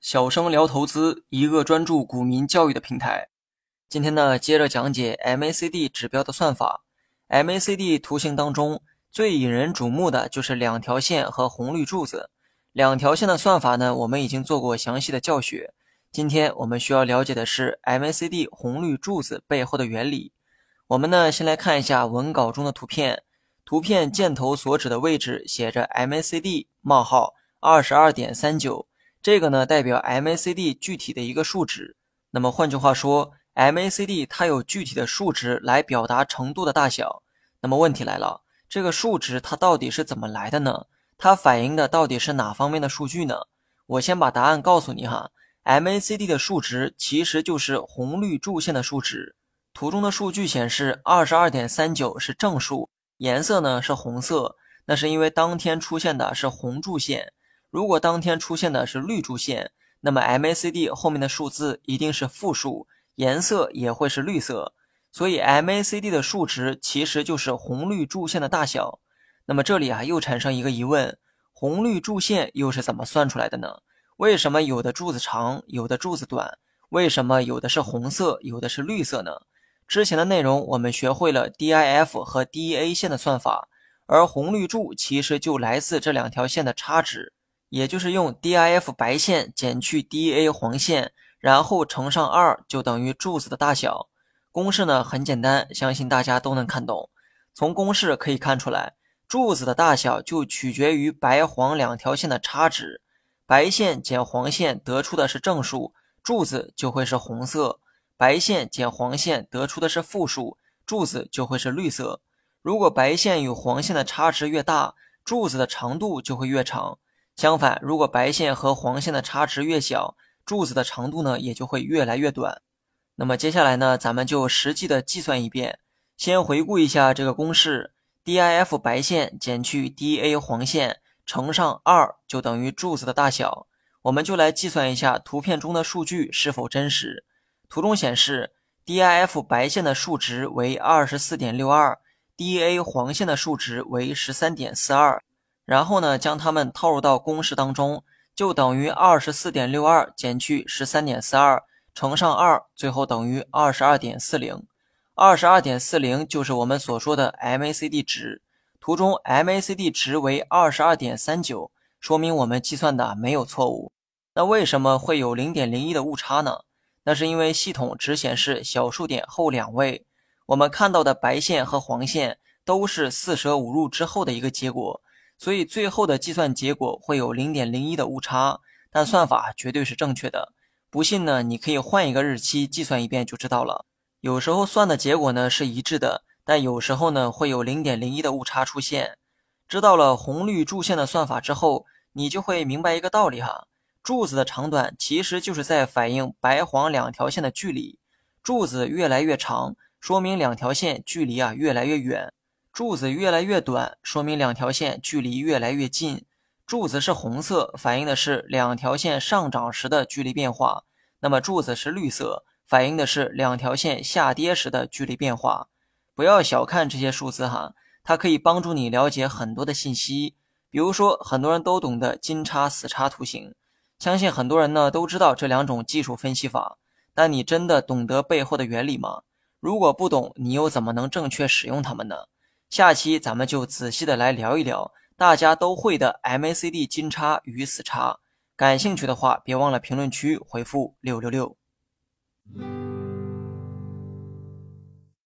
小生聊投资，一个专注股民教育的平台。今天呢，接着讲解 MACD 指标的算法。MACD 图形当中最引人瞩目的就是两条线和红绿柱子。两条线的算法呢，我们已经做过详细的教学。今天我们需要了解的是 MACD 红绿柱子背后的原理。我们呢，先来看一下文稿中的图片。图片箭头所指的位置写着 MACD 冒号二十二点三九，这个呢代表 MACD 具体的一个数值。那么换句话说，MACD 它有具体的数值来表达程度的大小。那么问题来了，这个数值它到底是怎么来的呢？它反映的到底是哪方面的数据呢？我先把答案告诉你哈，MACD 的数值其实就是红绿柱线的数值。图中的数据显示，二十二点三九是正数。颜色呢是红色，那是因为当天出现的是红柱线。如果当天出现的是绿柱线，那么 MACD 后面的数字一定是负数，颜色也会是绿色。所以 MACD 的数值其实就是红绿柱线的大小。那么这里啊又产生一个疑问：红绿柱线又是怎么算出来的呢？为什么有的柱子长，有的柱子短？为什么有的是红色，有的是绿色呢？之前的内容我们学会了 DIF 和 DEA 线的算法，而红绿柱其实就来自这两条线的差值，也就是用 DIF 白线减去 DEA 黄线，然后乘上二，就等于柱子的大小。公式呢很简单，相信大家都能看懂。从公式可以看出来，柱子的大小就取决于白黄两条线的差值，白线减黄线得出的是正数，柱子就会是红色。白线减黄线得出的是负数，柱子就会是绿色。如果白线与黄线的差值越大，柱子的长度就会越长。相反，如果白线和黄线的差值越小，柱子的长度呢也就会越来越短。那么接下来呢，咱们就实际的计算一遍。先回顾一下这个公式：DIF 白线减去 DA 黄线乘上二，就等于柱子的大小。我们就来计算一下图片中的数据是否真实。图中显示，DIF 白线的数值为二十四点六二，DA 黄线的数值为十三点四二。然后呢，将它们套入到公式当中，就等于二十四点六二减去十三点四二乘上二，最后等于二十二点四零。二十二点四零就是我们所说的 MACD 值。图中 MACD 值为二十二点三九，说明我们计算的没有错误。那为什么会有零点零一的误差呢？那是因为系统只显示小数点后两位，我们看到的白线和黄线都是四舍五入之后的一个结果，所以最后的计算结果会有零点零一的误差，但算法绝对是正确的。不信呢，你可以换一个日期计算一遍就知道了。有时候算的结果呢是一致的，但有时候呢会有零点零一的误差出现。知道了红绿柱线的算法之后，你就会明白一个道理哈。柱子的长短其实就是在反映白黄两条线的距离。柱子越来越长，说明两条线距离啊越来越远；柱子越来越短，说明两条线距离越来越近。柱子是红色，反映的是两条线上涨时的距离变化；那么柱子是绿色，反映的是两条线下跌时的距离变化。不要小看这些数字哈，它可以帮助你了解很多的信息。比如说，很多人都懂得金叉死叉图形。相信很多人呢都知道这两种技术分析法，但你真的懂得背后的原理吗？如果不懂，你又怎么能正确使用它们呢？下期咱们就仔细的来聊一聊大家都会的 MACD 金叉与死叉。感兴趣的话，别忘了评论区回复六六六。